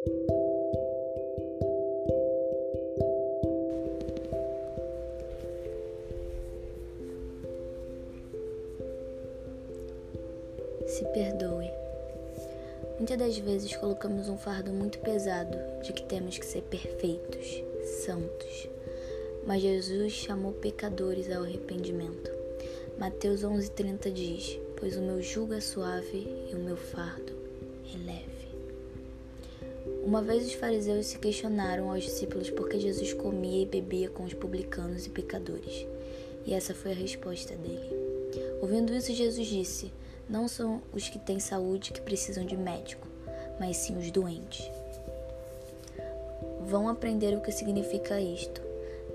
Se perdoe. Muitas das vezes colocamos um fardo muito pesado de que temos que ser perfeitos, santos. Mas Jesus chamou pecadores ao arrependimento. Mateus 11:30 diz: "Pois o meu jugo é suave e o meu fardo é leve." Uma vez os fariseus se questionaram aos discípulos por que Jesus comia e bebia com os publicanos e pecadores. E essa foi a resposta dele. Ouvindo isso, Jesus disse: Não são os que têm saúde que precisam de médico, mas sim os doentes. Vão aprender o que significa isto.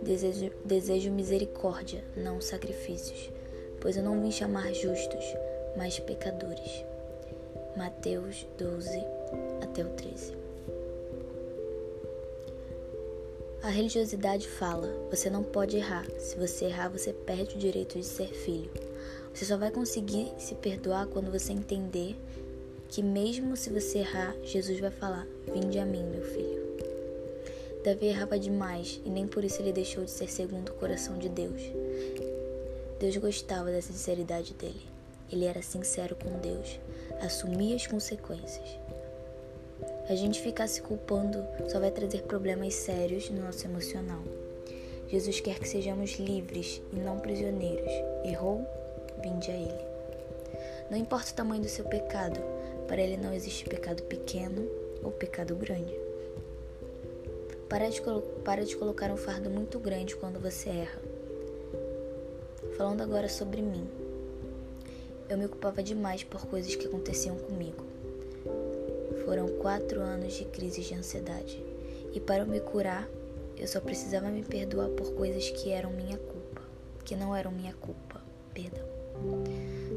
Desejo, desejo misericórdia, não sacrifícios, pois eu não vim chamar justos, mas pecadores. Mateus 12 A religiosidade fala: você não pode errar. Se você errar, você perde o direito de ser filho. Você só vai conseguir se perdoar quando você entender que, mesmo se você errar, Jesus vai falar: Vinde a mim, meu filho. Davi errava demais e nem por isso ele deixou de ser segundo o coração de Deus. Deus gostava da sinceridade dele. Ele era sincero com Deus, assumia as consequências. A gente ficar se culpando só vai trazer problemas sérios no nosso emocional. Jesus quer que sejamos livres e não prisioneiros. Errou? Vinde a Ele. Não importa o tamanho do seu pecado, para Ele não existe pecado pequeno ou pecado grande. Para de, para de colocar um fardo muito grande quando você erra. Falando agora sobre mim. Eu me ocupava demais por coisas que aconteciam comigo. Foram quatro anos de crise de ansiedade. E para me curar, eu só precisava me perdoar por coisas que eram minha culpa, que não eram minha culpa, perdão.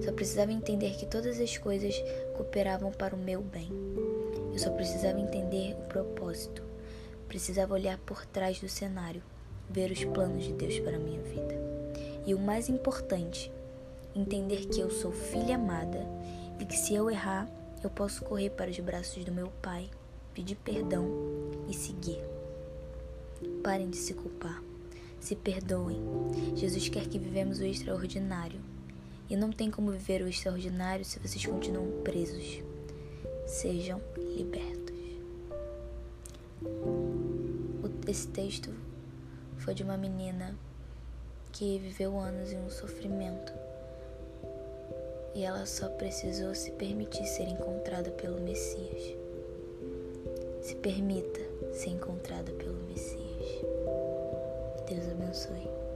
Só precisava entender que todas as coisas cooperavam para o meu bem. Eu só precisava entender o propósito. Precisava olhar por trás do cenário, ver os planos de Deus para a minha vida. E o mais importante, entender que eu sou filha amada e que se eu errar, eu posso correr para os braços do meu Pai, pedir perdão e seguir. Parem de se culpar. Se perdoem. Jesus quer que vivemos o extraordinário. E não tem como viver o extraordinário se vocês continuam presos. Sejam libertos. Esse texto foi de uma menina que viveu anos em um sofrimento e ela só precisou se permitir ser encontrada pelo Messias. Se permita ser encontrada pelo Messias. Deus abençoe.